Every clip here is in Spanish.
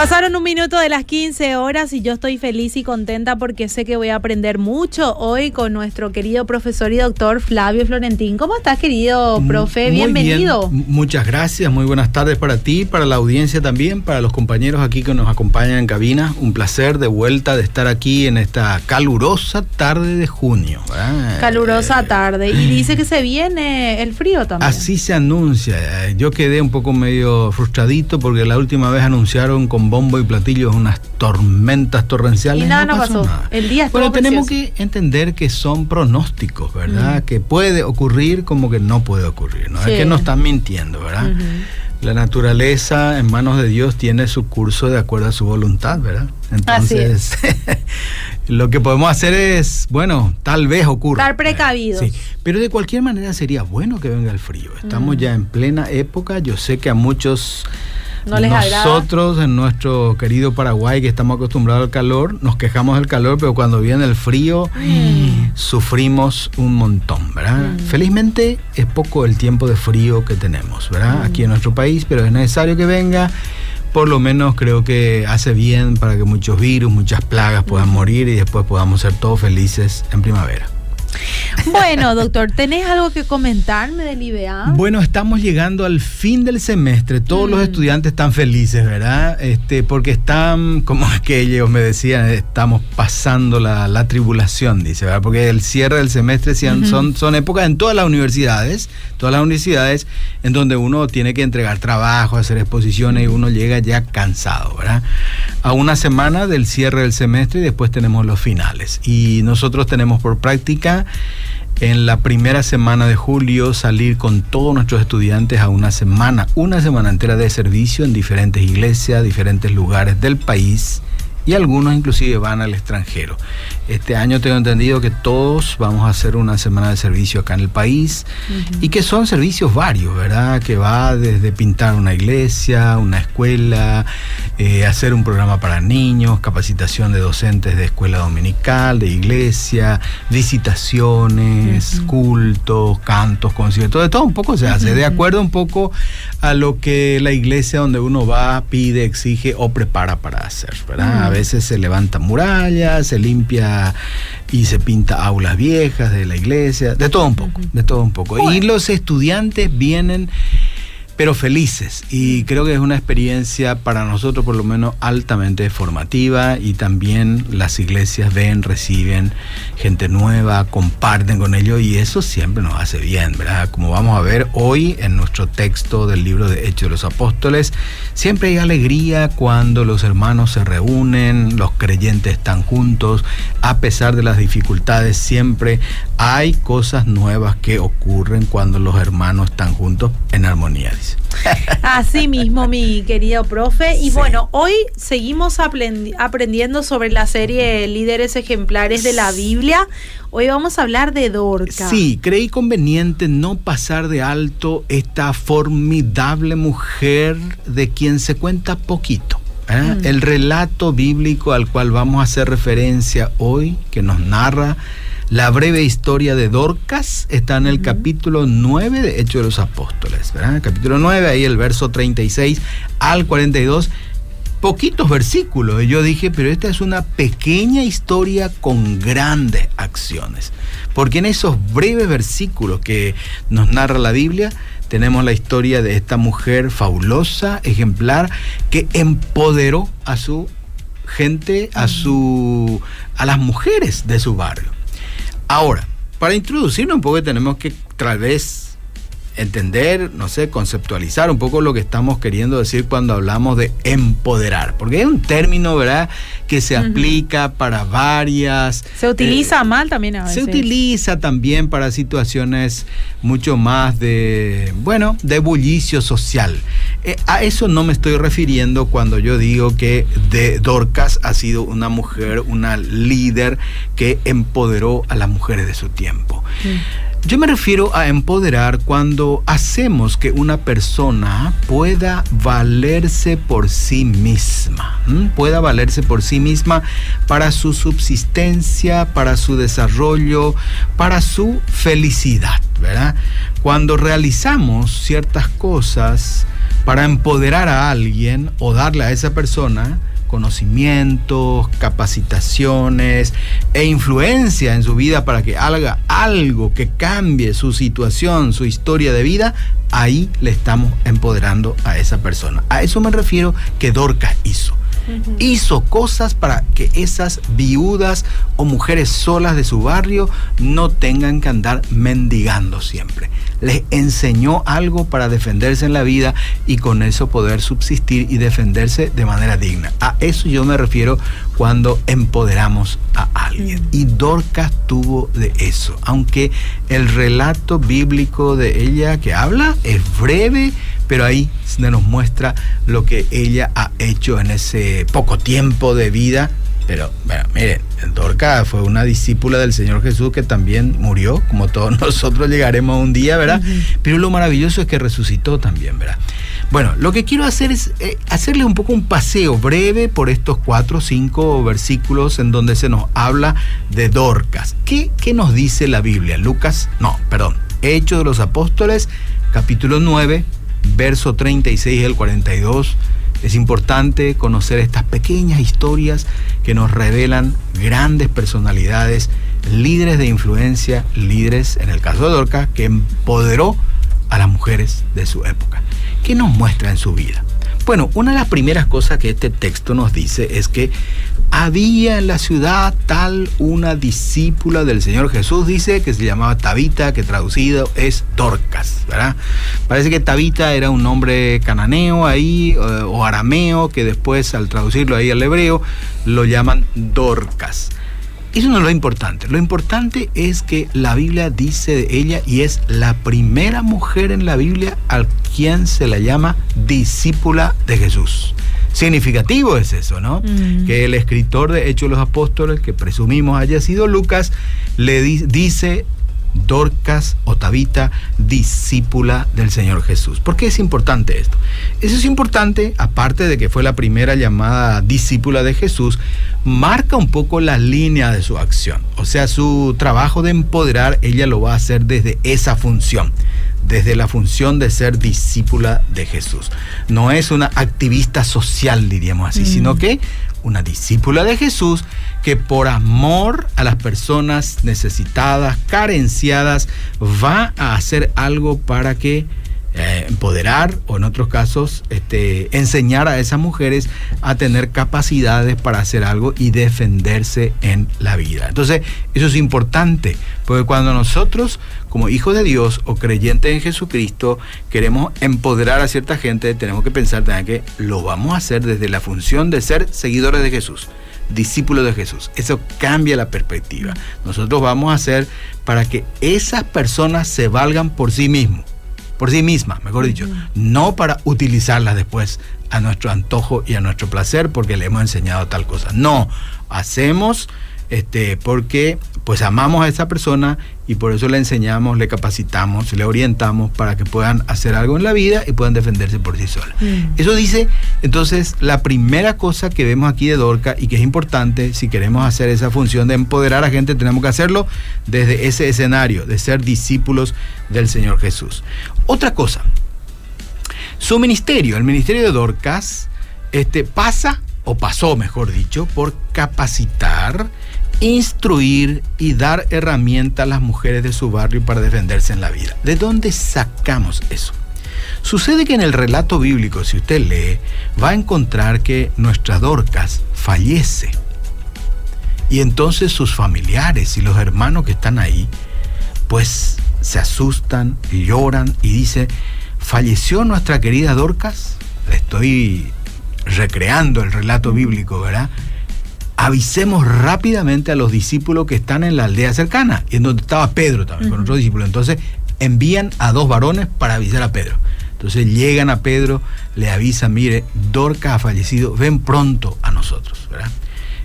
Pasaron un minuto de las 15 horas y yo estoy feliz y contenta porque sé que voy a aprender mucho hoy con nuestro querido profesor y doctor Flavio Florentín. ¿Cómo estás, querido profe? Bienvenido. Muchas gracias, muy buenas tardes para ti, para la audiencia también, para los compañeros aquí que nos acompañan en cabina. Un placer de vuelta de estar aquí en esta calurosa tarde de junio. Calurosa tarde. Y dice que se viene el frío también. Así se anuncia. Yo quedé un poco medio frustradito porque la última vez anunciaron con bombo y platillos unas tormentas torrenciales. Y nada, no, pasó. Nada. El día Bueno, tenemos que entender que son pronósticos, ¿verdad? Que puede ocurrir como que no puede ocurrir, ¿no? Es que nos están mintiendo, ¿verdad? La naturaleza en manos de Dios tiene su curso de acuerdo a su voluntad, ¿verdad? Entonces, lo que podemos hacer es, bueno, tal vez ocurra. Estar precavidos. Sí, pero de cualquier manera sería bueno que venga el frío. Estamos ya en plena época. Yo sé que a muchos nosotros en nuestro querido Paraguay, que estamos acostumbrados al calor, nos quejamos del calor, pero cuando viene el frío, sufrimos un montón, ¿verdad? Mm. Felizmente es poco el tiempo de frío que tenemos, ¿verdad? Mm. Aquí en nuestro país, pero es necesario que venga. Por lo menos creo que hace bien para que muchos virus, muchas plagas puedan mm. morir y después podamos ser todos felices en primavera. Bueno, doctor, ¿tenés algo que comentarme del IBA? Bueno, estamos llegando al fin del semestre. Todos los mm. estudiantes están felices, ¿verdad? Este, porque están, como aquellos me decían, estamos pasando la, tribulación, dice, ¿verdad? Porque el cierre del semestre son, son épocas en todas las universidades, todas las universidades en donde uno tiene que entregar trabajo, hacer exposiciones y uno llega ya cansado, ¿verdad? A una semana del cierre del semestre y después tenemos los finales. Y nosotros tenemos por práctica en la primera semana de julio salir con todos nuestros estudiantes a una semana, una semana entera de servicio en diferentes iglesias, diferentes lugares del país y algunos inclusive van al extranjero. Este año tengo entendido que todos vamos a hacer una semana de servicio acá en el país y que son servicios varios, ¿verdad? Que va desde pintar una iglesia, una escuela, eh, hacer un programa para niños, capacitación de docentes de escuela dominical, de iglesia, visitaciones, cultos, cantos, conciertos, de todo un poco se hace, de acuerdo un poco a lo que la iglesia donde uno va pide, exige o prepara para hacer, ¿verdad? A veces se levanta murallas, se limpia y se pinta aulas viejas de la iglesia, de todo un poco, de todo un poco. Y los estudiantes vienen pero felices. Y creo que es una experiencia para nosotros por lo menos altamente formativa y también las iglesias ven, reciben gente nueva, comparten con ellos y eso siempre nos hace bien, ¿verdad? Como vamos a ver hoy en nuestro texto del libro de Hechos de los Apóstoles, siempre hay alegría cuando los hermanos se reúnen, los creyentes están juntos, a pesar de las dificultades, siempre hay cosas nuevas que ocurren cuando los hermanos están juntos en armonía. Así mismo, mi querido profe. Y bueno, hoy seguimos aprendiendo sobre la serie Líderes Ejemplares de la Biblia. Hoy vamos a hablar de Dorca. Sí, creí conveniente no pasar de alto esta formidable mujer de quien se cuenta poquito. ¿eh? Mm. El relato bíblico al cual vamos a hacer referencia hoy, que nos narra la breve historia de Dorcas está en el capítulo 9 de Hechos de los Apóstoles, ¿verdad? capítulo 9, ahí el verso 36 al 42 poquitos versículos. Y yo dije, pero esta es una pequeña historia con grandes acciones. Porque en esos breves versículos que nos narra la Biblia, tenemos la historia de esta mujer fabulosa, ejemplar, que empoderó a su gente, a, su, a las mujeres de su barrio. Ahora, para introducirnos un poco tenemos que tal vez entender, no sé, conceptualizar un poco lo que estamos queriendo decir cuando hablamos de empoderar, porque es un término, ¿verdad?, que se aplica para varias... Se utiliza eh, mal también a veces. Se utiliza también para situaciones mucho más de, bueno, de bullicio social. Eh, a eso no me estoy refiriendo cuando yo digo que de Dorcas ha sido una mujer, una líder que empoderó a las mujeres de su tiempo. Yo me refiero a empoderar cuando hacemos que una persona pueda valerse por sí misma, pueda valerse por sí misma para su subsistencia, para su desarrollo, para su felicidad, ¿verdad? Cuando realizamos ciertas cosas para empoderar a alguien o darle a esa persona, conocimientos, capacitaciones e influencia en su vida para que haga algo que cambie su situación, su historia de vida, ahí le estamos empoderando a esa persona. A eso me refiero que Dorcas hizo. Hizo cosas para que esas viudas o mujeres solas de su barrio no tengan que andar mendigando siempre. Les enseñó algo para defenderse en la vida y con eso poder subsistir y defenderse de manera digna. A eso yo me refiero cuando empoderamos a alguien. Y Dorcas tuvo de eso, aunque el relato bíblico de ella que habla es breve, pero ahí nos muestra lo que ella ha hecho en ese poco tiempo de vida. Pero, bueno, miren, Dorca fue una discípula del Señor Jesús que también murió, como todos nosotros llegaremos un día, ¿verdad? Pero lo maravilloso es que resucitó también, ¿verdad? Bueno, lo que quiero hacer es eh, hacerle un poco un paseo breve por estos cuatro o cinco versículos en donde se nos habla de Dorcas. ¿Qué, ¿Qué nos dice la Biblia? Lucas, no, perdón, Hechos de los Apóstoles, capítulo 9, verso 36 al 42. Es importante conocer estas pequeñas historias que nos revelan grandes personalidades, líderes de influencia, líderes, en el caso de Dorca, que empoderó a las mujeres de su época. ¿Qué nos muestra en su vida? Bueno, una de las primeras cosas que este texto nos dice es que había en la ciudad tal una discípula del Señor Jesús, dice, que se llamaba Tabita, que traducido es Dorcas, ¿verdad? Parece que Tabita era un nombre cananeo ahí, eh, o arameo, que después al traducirlo ahí al hebreo, lo llaman Dorcas. Eso no es lo importante. Lo importante es que la Biblia dice de ella y es la primera mujer en la Biblia al quien se la llama discípula de Jesús. Significativo es eso, ¿no? Mm. Que el escritor de Hechos de los Apóstoles, que presumimos haya sido Lucas, le dice Dorcas o Tabita, discípula del Señor Jesús. ¿Por qué es importante esto? Eso es importante, aparte de que fue la primera llamada discípula de Jesús, marca un poco la línea de su acción. O sea, su trabajo de empoderar, ella lo va a hacer desde esa función desde la función de ser discípula de Jesús. No es una activista social, diríamos así, sino mm. que una discípula de Jesús que por amor a las personas necesitadas, carenciadas, va a hacer algo para que eh, empoderar o en otros casos este, enseñar a esas mujeres a tener capacidades para hacer algo y defenderse en la vida. Entonces, eso es importante, porque cuando nosotros como hijos de Dios o creyentes en Jesucristo queremos empoderar a cierta gente, tenemos que pensar también que lo vamos a hacer desde la función de ser seguidores de Jesús discípulos de Jesús. Eso cambia la perspectiva. Nosotros vamos a hacer para que esas personas se valgan por sí mismos por sí misma, mejor dicho, no para utilizarla después a nuestro antojo y a nuestro placer porque le hemos enseñado tal cosa. No, hacemos este, porque pues amamos a esa persona y por eso le enseñamos, le capacitamos, le orientamos para que puedan hacer algo en la vida y puedan defenderse por sí solas. Mm. Eso dice, entonces, la primera cosa que vemos aquí de Dorca y que es importante, si queremos hacer esa función de empoderar a gente, tenemos que hacerlo desde ese escenario, de ser discípulos del Señor Jesús. Otra cosa, su ministerio, el ministerio de Dorcas, este, pasa, o pasó mejor dicho, por capacitar, instruir y dar herramientas a las mujeres de su barrio para defenderse en la vida. ¿De dónde sacamos eso? Sucede que en el relato bíblico, si usted lee, va a encontrar que nuestra Dorcas fallece. Y entonces sus familiares y los hermanos que están ahí, pues se asustan, lloran y dice, falleció nuestra querida Dorcas. Estoy recreando el relato bíblico, ¿verdad? Avisemos rápidamente a los discípulos que están en la aldea cercana, en donde estaba Pedro también, con otros discípulos. Entonces envían a dos varones para avisar a Pedro. Entonces llegan a Pedro, le avisan, mire, Dorcas ha fallecido, ven pronto a nosotros, ¿verdad?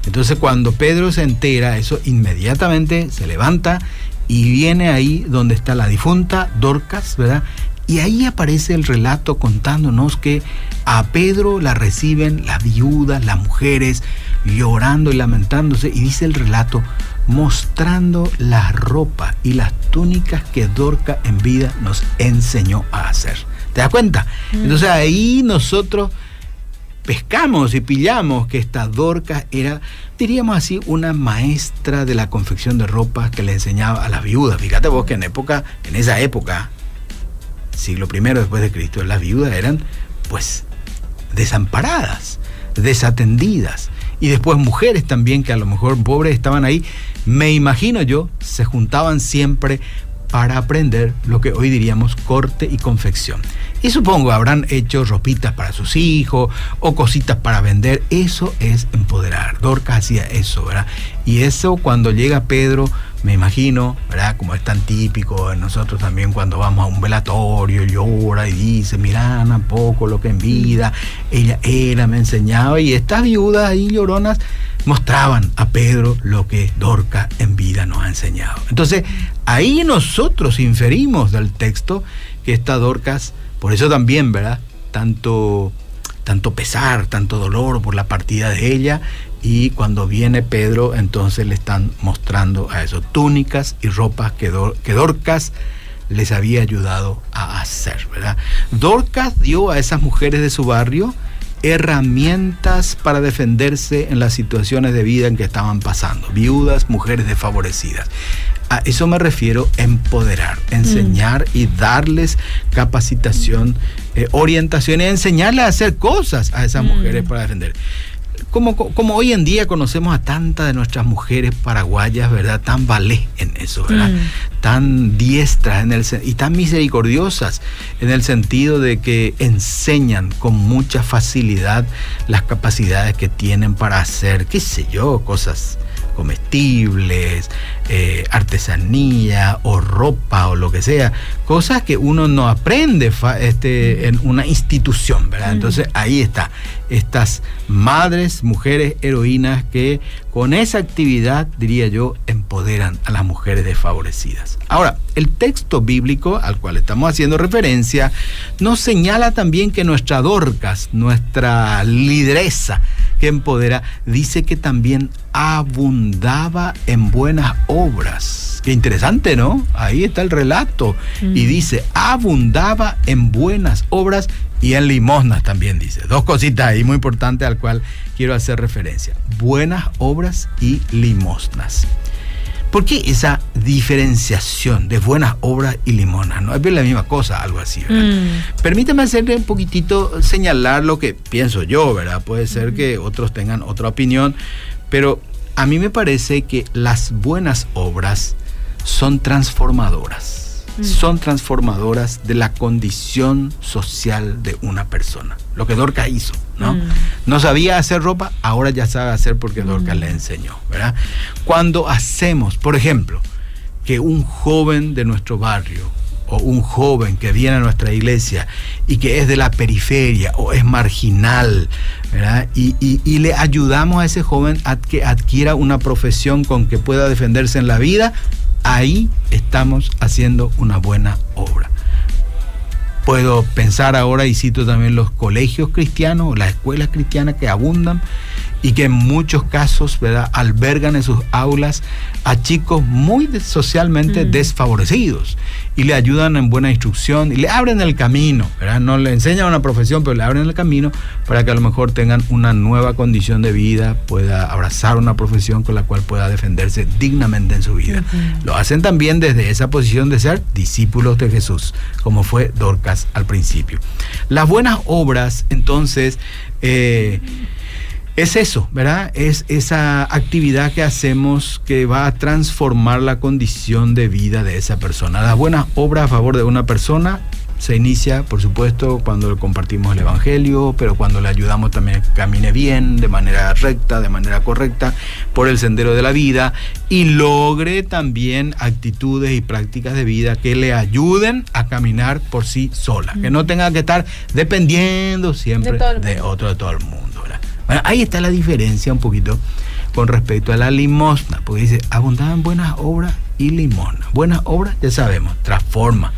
Entonces cuando Pedro se entera, eso inmediatamente se levanta y viene ahí donde está la difunta Dorcas, ¿verdad? Y ahí aparece el relato contándonos que a Pedro la reciben las viudas, las mujeres, llorando y lamentándose. Y dice el relato, mostrando la ropa y las túnicas que Dorca en vida nos enseñó a hacer. ¿Te das cuenta? Mm. Entonces ahí nosotros pescamos y pillamos que esta Dorca era, diríamos así, una maestra de la confección de ropa que le enseñaba a las viudas. Fíjate vos que en época, en esa época, siglo I después de Cristo, las viudas eran pues desamparadas, desatendidas. Y después mujeres también que a lo mejor pobres estaban ahí, me imagino yo, se juntaban siempre para aprender lo que hoy diríamos corte y confección. Y supongo habrán hecho ropitas para sus hijos o cositas para vender. Eso es empoderar. Dorcas hacía eso, ¿verdad? Y eso cuando llega Pedro, me imagino, ¿verdad? Como es tan típico en nosotros también cuando vamos a un velatorio, llora y dice, mira, poco lo que en vida, ella era, me enseñaba. Y estas viudas ahí lloronas mostraban a Pedro lo que Dorca en vida nos ha enseñado. Entonces, ahí nosotros inferimos del texto que esta Dorcas, por eso también, ¿verdad? Tanto, tanto pesar, tanto dolor por la partida de ella. Y cuando viene Pedro, entonces le están mostrando a eso túnicas y ropas que, que Dorcas les había ayudado a hacer, ¿verdad? Dorcas dio a esas mujeres de su barrio herramientas para defenderse en las situaciones de vida en que estaban pasando, viudas, mujeres desfavorecidas. A eso me refiero empoderar, enseñar y darles capacitación, eh, orientación y enseñarles a hacer cosas a esas mujeres para defender como, hoy en día conocemos a tantas de nuestras mujeres paraguayas, ¿verdad? Tan valé en eso, ¿verdad? Mm. Tan diestras en el, y tan misericordiosas en el sentido de que enseñan con mucha facilidad las capacidades que tienen para hacer, qué sé yo, cosas comestibles, eh, artesanía o ropa o lo que sea, cosas que uno no aprende este, en una institución, ¿verdad? Entonces ahí está, estas madres, mujeres, heroínas que con esa actividad, diría yo, empoderan a las mujeres desfavorecidas. Ahora, el texto bíblico al cual estamos haciendo referencia nos señala también que nuestra Dorcas, nuestra lideresa que empodera, dice que también abundaba en buenas obras. Qué interesante, ¿no? Ahí está el relato. Y mm. dice, abundaba en buenas obras y en limosnas también dice. Dos cositas ahí muy importantes al cual quiero hacer referencia. Buenas obras y limosnas. ¿Por qué esa diferenciación de buenas obras y limosnas? No es la misma cosa, algo así. Mm. Permítame hacerle un poquitito, señalar lo que pienso yo, ¿verdad? Puede ser que otros tengan otra opinión, pero a mí me parece que las buenas obras son transformadoras son transformadoras de la condición social de una persona. Lo que Dorca hizo, ¿no? Mm. No sabía hacer ropa, ahora ya sabe hacer porque Dorca mm. le enseñó, ¿verdad? Cuando hacemos, por ejemplo, que un joven de nuestro barrio o un joven que viene a nuestra iglesia y que es de la periferia o es marginal, ¿verdad? Y, y, le ayudamos a ese joven a que adquiera una profesión con que pueda defenderse en la vida, ahí estamos haciendo una buena obra. Puedo pensar ahora, y cito también los colegios cristianos, las escuelas cristianas que abundan y que en muchos casos ¿verdad? albergan en sus aulas a chicos muy socialmente mm. desfavorecidos y le ayudan en buena instrucción y le abren el camino, ¿verdad? no le enseñan una profesión, pero le abren el camino para que a lo mejor tengan una nueva condición de vida, pueda abrazar una profesión con la cual pueda defenderse dignamente en su vida. Lo hacen también desde esa posición de ser discípulos de Jesús, como fue Dorcas al principio. Las buenas obras, entonces, eh, es eso, ¿verdad? Es esa actividad que hacemos que va a transformar la condición de vida de esa persona. Las buenas obras a favor de una persona se inicia, por supuesto, cuando le compartimos el Evangelio, pero cuando le ayudamos también que camine bien, de manera recta, de manera correcta, por el sendero de la vida y logre también actitudes y prácticas de vida que le ayuden a caminar por sí sola, que no tenga que estar dependiendo siempre de, otro, de todo el mundo. Bueno, ahí está la diferencia un poquito con respecto a la limosna, porque dice, abundaban buenas obras y limosna. Buenas obras, ya sabemos, transforma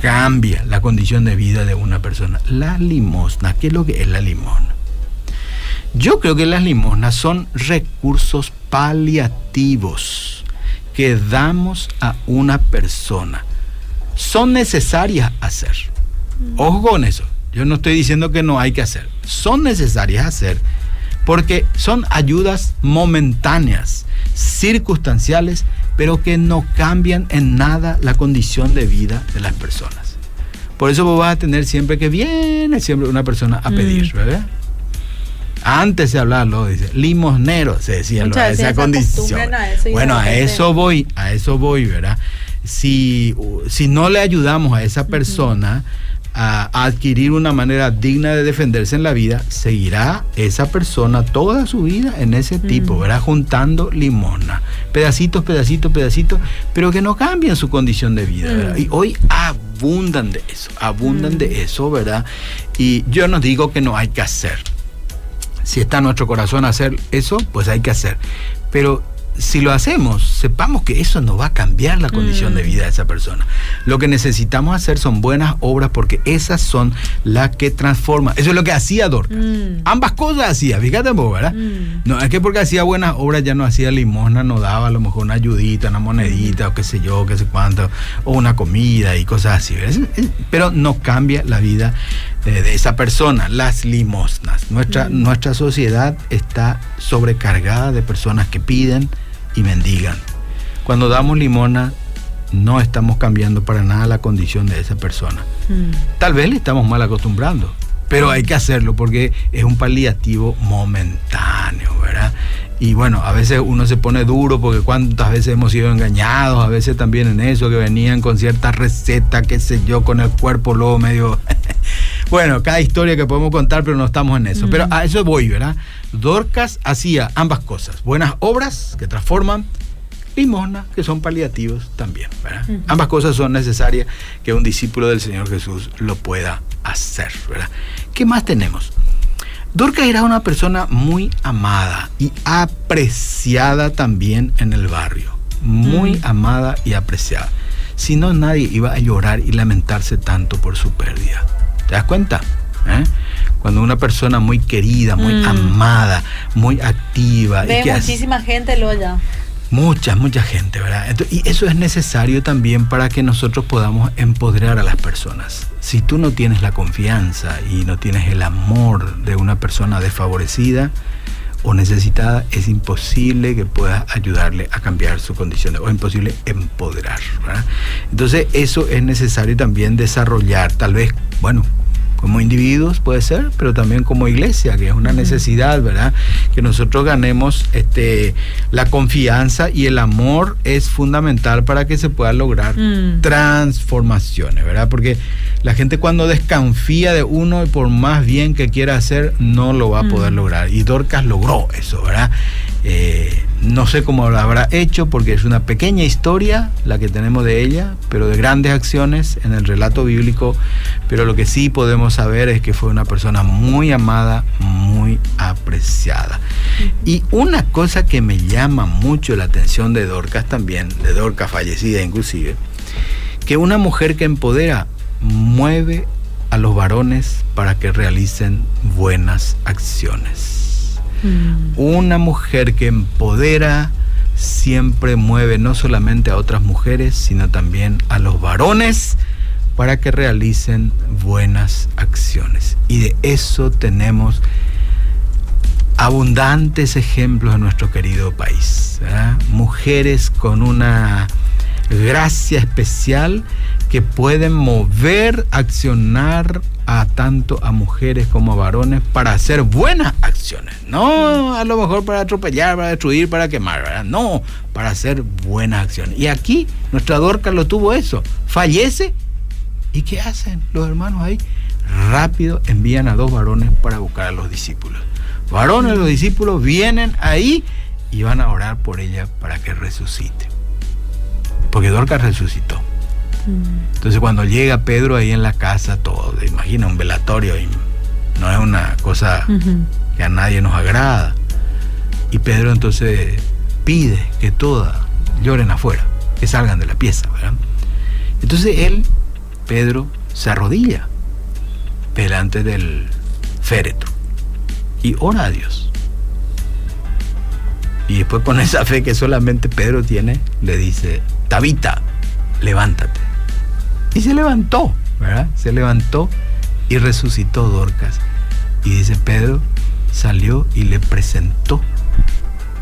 cambia la condición de vida de una persona. La limosna, ¿qué es lo que es la limosna? Yo creo que las limosnas son recursos paliativos que damos a una persona. Son necesarias hacer. Ojo con eso. Yo no estoy diciendo que no hay que hacer. Son necesarias hacer porque son ayudas momentáneas, circunstanciales, pero que no cambian en nada la condición de vida de las personas. Por eso vos vas a tener siempre que viene siempre una persona a pedir, mm. ¿verdad? Antes de hablarlo, dice, limosnero, se decía lo, esa condición. bueno, a eso voy, a eso voy, ¿verdad? Si, si no le ayudamos a esa persona, a, adquirir una manera digna de defenderse en la vida, seguirá esa persona toda su vida en ese tipo, ¿verdad? Juntando limosna, pedacitos, pedacitos, pedacitos, pero que no cambian su condición de vida, ¿verdad? Y hoy abundan de eso, abundan de eso, ¿verdad? Y yo no digo que no hay que hacer. Si está en nuestro corazón hacer eso, pues hay que hacer. Pero si lo hacemos, sepamos que eso no va a cambiar la condición de mm. vida de esa persona. Lo que necesitamos hacer son buenas obras porque esas son las que transforman. Eso es lo que hacía Dorcas. Mm. Ambas cosas hacía, fíjate vos, ¿verdad? Mm. No es que porque hacía buenas obras ya no hacía limosna, no daba a lo mejor una ayudita, una monedita o qué sé yo, qué sé cuánto, o una comida y cosas así. Pero no cambia la vida de, esa persona, las limosnas. Nuestra, nuestra sociedad está sobrecargada de personas que piden y mendigan. Cuando damos limona, no estamos cambiando para nada la condición de esa persona. Tal vez le estamos mal acostumbrando, pero hay que hacerlo porque es un paliativo momentáneo, ¿verdad? Y bueno, a veces uno se pone duro porque cuántas veces hemos sido engañados, a veces también en eso, que venían con cierta receta, qué sé yo, con el cuerpo luego medio... bueno, cada historia que podemos contar, pero no estamos en eso. Pero a eso voy, ¿verdad? Dorcas hacía ambas cosas, buenas obras que transforman, limosna, que son paliativos también. ¿verdad? Ambas cosas son necesarias que un discípulo del Señor Jesús lo pueda hacer. ¿verdad? ¿Qué más tenemos? Dorcas era una persona muy amada y apreciada también en el barrio. Muy amada y apreciada. Si no, nadie iba a llorar y lamentarse tanto por su pérdida. ¿Te das cuenta? ¿Eh? Cuando una persona muy querida, muy mm. amada, muy activa. Ve muchísima gente lo ya. Mucha, mucha gente, ¿verdad? y eso es necesario también para que nosotros podamos empoderar a las personas. Si tú no tienes la confianza y no tienes el amor de una persona desfavorecida o necesitada, es imposible que puedas ayudarle a cambiar su condición o es imposible empoderar. ¿verdad? Entonces eso es necesario también desarrollar, tal vez, bueno, como individuos puede ser, pero también como iglesia, que es una necesidad, ¿verdad? Que nosotros ganemos este, la confianza y el amor es fundamental para que se puedan lograr mm. transformaciones, ¿verdad? Porque la gente cuando desconfía de uno, por más bien que quiera hacer, no lo va a poder mm. lograr. Y Dorcas logró eso, ¿verdad? Eh, no sé cómo lo habrá hecho porque es una pequeña historia la que tenemos de ella, pero de grandes acciones en el relato bíblico. Pero lo que sí podemos saber es que fue una persona muy amada, muy apreciada. Y una cosa que me llama mucho la atención de Dorcas también, de Dorcas fallecida inclusive, que una mujer que empodera mueve a los varones para que realicen buenas acciones. Mm. Una mujer que empodera siempre mueve no solamente a otras mujeres, sino también a los varones para que realicen buenas acciones. Y de eso tenemos abundantes ejemplos en nuestro querido país. Mujeres con una gracia especial que pueden mover, accionar a tanto a mujeres como a varones para hacer buenas acciones. No a lo mejor para atropellar, para destruir, para quemar. No, para hacer buenas acciones. Y aquí nuestra Dorca lo tuvo eso. Fallece. ¿Y qué hacen los hermanos ahí? Rápido envían a dos varones para buscar a los discípulos. Varones, los discípulos vienen ahí y van a orar por ella para que resucite. Porque Dorcas resucitó. Entonces cuando llega Pedro ahí en la casa, todo, imagina un velatorio, y no es una cosa que a nadie nos agrada. Y Pedro entonces pide que todas lloren afuera, que salgan de la pieza, ¿verdad? Entonces él, Pedro, se arrodilla delante del féretro y ora a Dios. Y después con esa fe que solamente Pedro tiene, le dice, Tabita, levántate. Y se levantó, ¿verdad? Se levantó y resucitó Dorcas. Y dice Pedro, salió y le presentó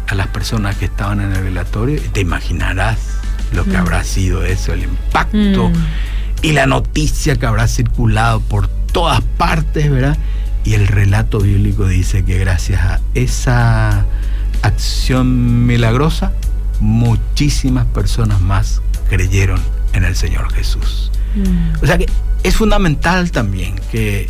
a las personas que estaban en el velatorio. Te imaginarás lo que mm. habrá sido eso, el impacto mm. y la noticia que habrá circulado por todas partes, ¿verdad? Y el relato bíblico dice que gracias a esa acción milagrosa, muchísimas personas más creyeron en el Señor Jesús. Mm. O sea que es fundamental también que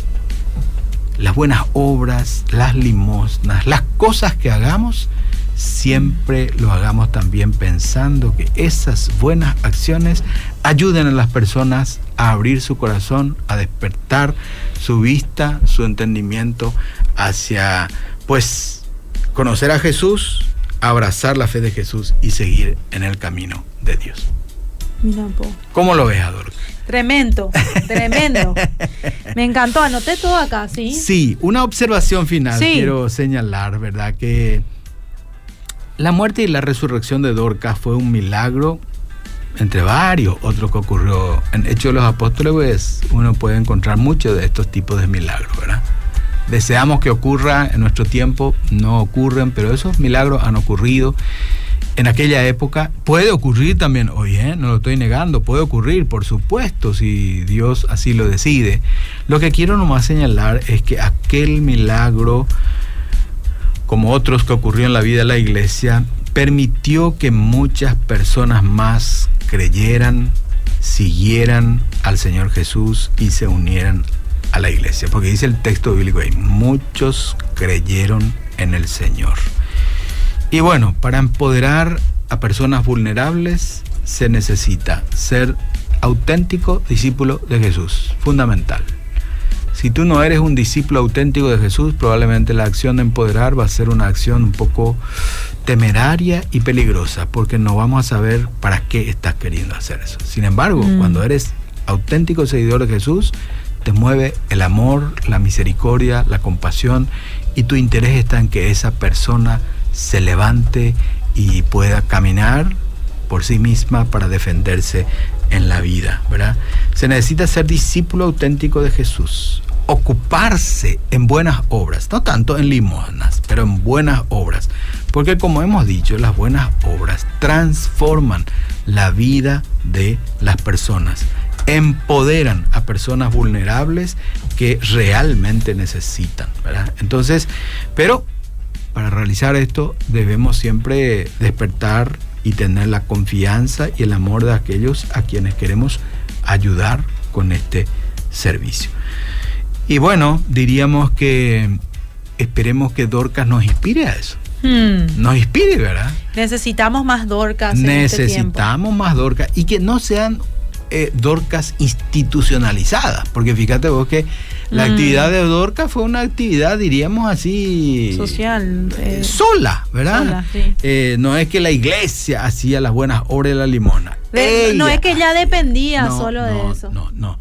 las buenas obras, las limosnas, las cosas que hagamos, siempre lo hagamos también pensando que esas buenas acciones ayuden a las personas a abrir su corazón, a despertar su vista, su entendimiento hacia, pues, conocer a Jesús, abrazar la fe de Jesús y seguir en el camino de Dios. Mira, ¿Cómo lo ves, Adolfo? Tremendo, tremendo. Me encantó, anoté todo acá, ¿sí? Sí, una observación final quiero señalar, ¿verdad? Que la muerte y la resurrección de Dorcas fue un milagro entre varios otros que ocurrió en Hechos de los Apóstoles, uno puede encontrar muchos de estos tipos de milagros, ¿verdad? Deseamos que ocurra en nuestro tiempo, no ocurren, pero esos milagros han ocurrido en aquella época. Puede ocurrir también hoy, ¿eh? no lo estoy negando, puede ocurrir, por supuesto, si Dios así lo decide. Lo que quiero nomás señalar es que aquel milagro, como otros que ocurrió en la vida de la iglesia, permitió que muchas personas más creyeran, siguieran al Señor Jesús y se unieran a la iglesia. Porque dice el texto bíblico ahí, muchos creyeron en el Señor. Y bueno, para empoderar a personas vulnerables se necesita ser auténtico discípulo de Jesús, fundamental. Si tú no eres un discípulo auténtico de Jesús, probablemente la acción de empoderar va a ser una acción un poco temeraria y peligrosa, porque no vamos a saber para qué estás queriendo hacer eso. Sin embargo, mm. cuando eres auténtico seguidor de Jesús, te mueve el amor, la misericordia, la compasión y tu interés está en que esa persona se levante y pueda caminar por sí misma para defenderse en la vida, ¿verdad? Se necesita ser discípulo auténtico de Jesús, ocuparse en buenas obras, no tanto en limosnas, pero en buenas obras, porque como hemos dicho, las buenas obras transforman la vida de las personas, empoderan a personas vulnerables que realmente necesitan, ¿verdad? Entonces, pero para realizar esto debemos siempre despertar y tener la confianza y el amor de aquellos a quienes queremos ayudar con este servicio. Y bueno, diríamos que esperemos que Dorcas nos inspire a eso. Hmm. Nos inspire, ¿verdad? Necesitamos más Dorcas. Este Necesitamos más Dorcas y que no sean eh, Dorcas institucionalizadas, porque fíjate vos que la mm. actividad de Dorca fue una actividad, diríamos así... Social. Eh, sola, ¿verdad? Eh, no es que la iglesia hacía las buenas obras de la limona. no es que ya dependía solo de eso. No, no.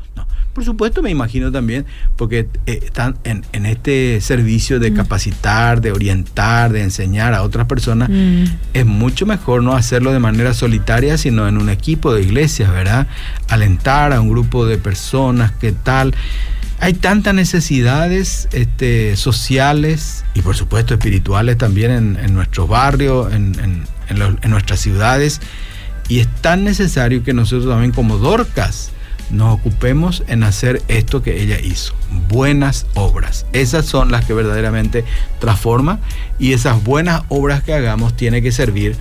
Por supuesto, me imagino también, porque eh, están en, este servicio de mm. capacitar, de orientar, de enseñar a otras personas, mm. es mucho mejor no hacerlo de manera solitaria, sino en un equipo de iglesias, ¿verdad? Alentar a un grupo de personas, ¿qué tal? hay tantas necesidades este, sociales y por supuesto espirituales también en, nuestros barrios, en, nuestras ciudades. Y es tan necesario que nosotros también como Dorcas nos ocupemos en hacer esto que ella hizo, buenas obras. Esas son las que verdaderamente transforman y esas buenas obras que hagamos tienen que servir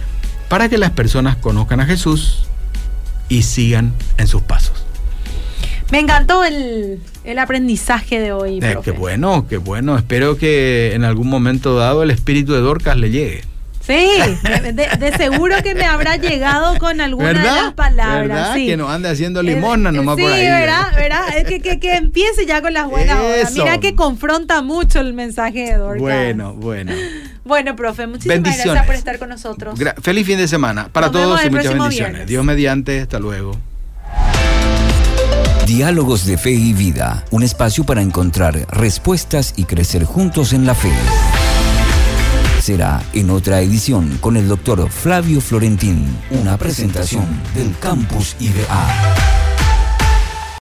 para que las personas conozcan a Jesús y sigan en sus pasos. Me encantó el, aprendizaje de hoy. Eh, qué bueno, qué bueno. Espero que en algún momento dado el espíritu de Dorcas le llegue. Sí, de, seguro que me habrá llegado con alguna de las palabras. ¿verdad? Que nos ande haciendo limosna nomás sí, por ahí. Sí, ¿verdad? ¿verdad? Que, que, que, empiece ya con las buenas obras. Mira que confronta mucho el mensaje de Dorcas. Bueno, bueno. Bueno, profe, muchísimas gracias por estar con nosotros. feliz fin de semana para todos y muchas bendiciones. Dios mediante, hasta luego. Diálogos de Fe y Vida, un espacio para encontrar respuestas y crecer juntos en la fe. Será en otra edición con el doctor Flavio Florentín, una presentación del Campus IBA.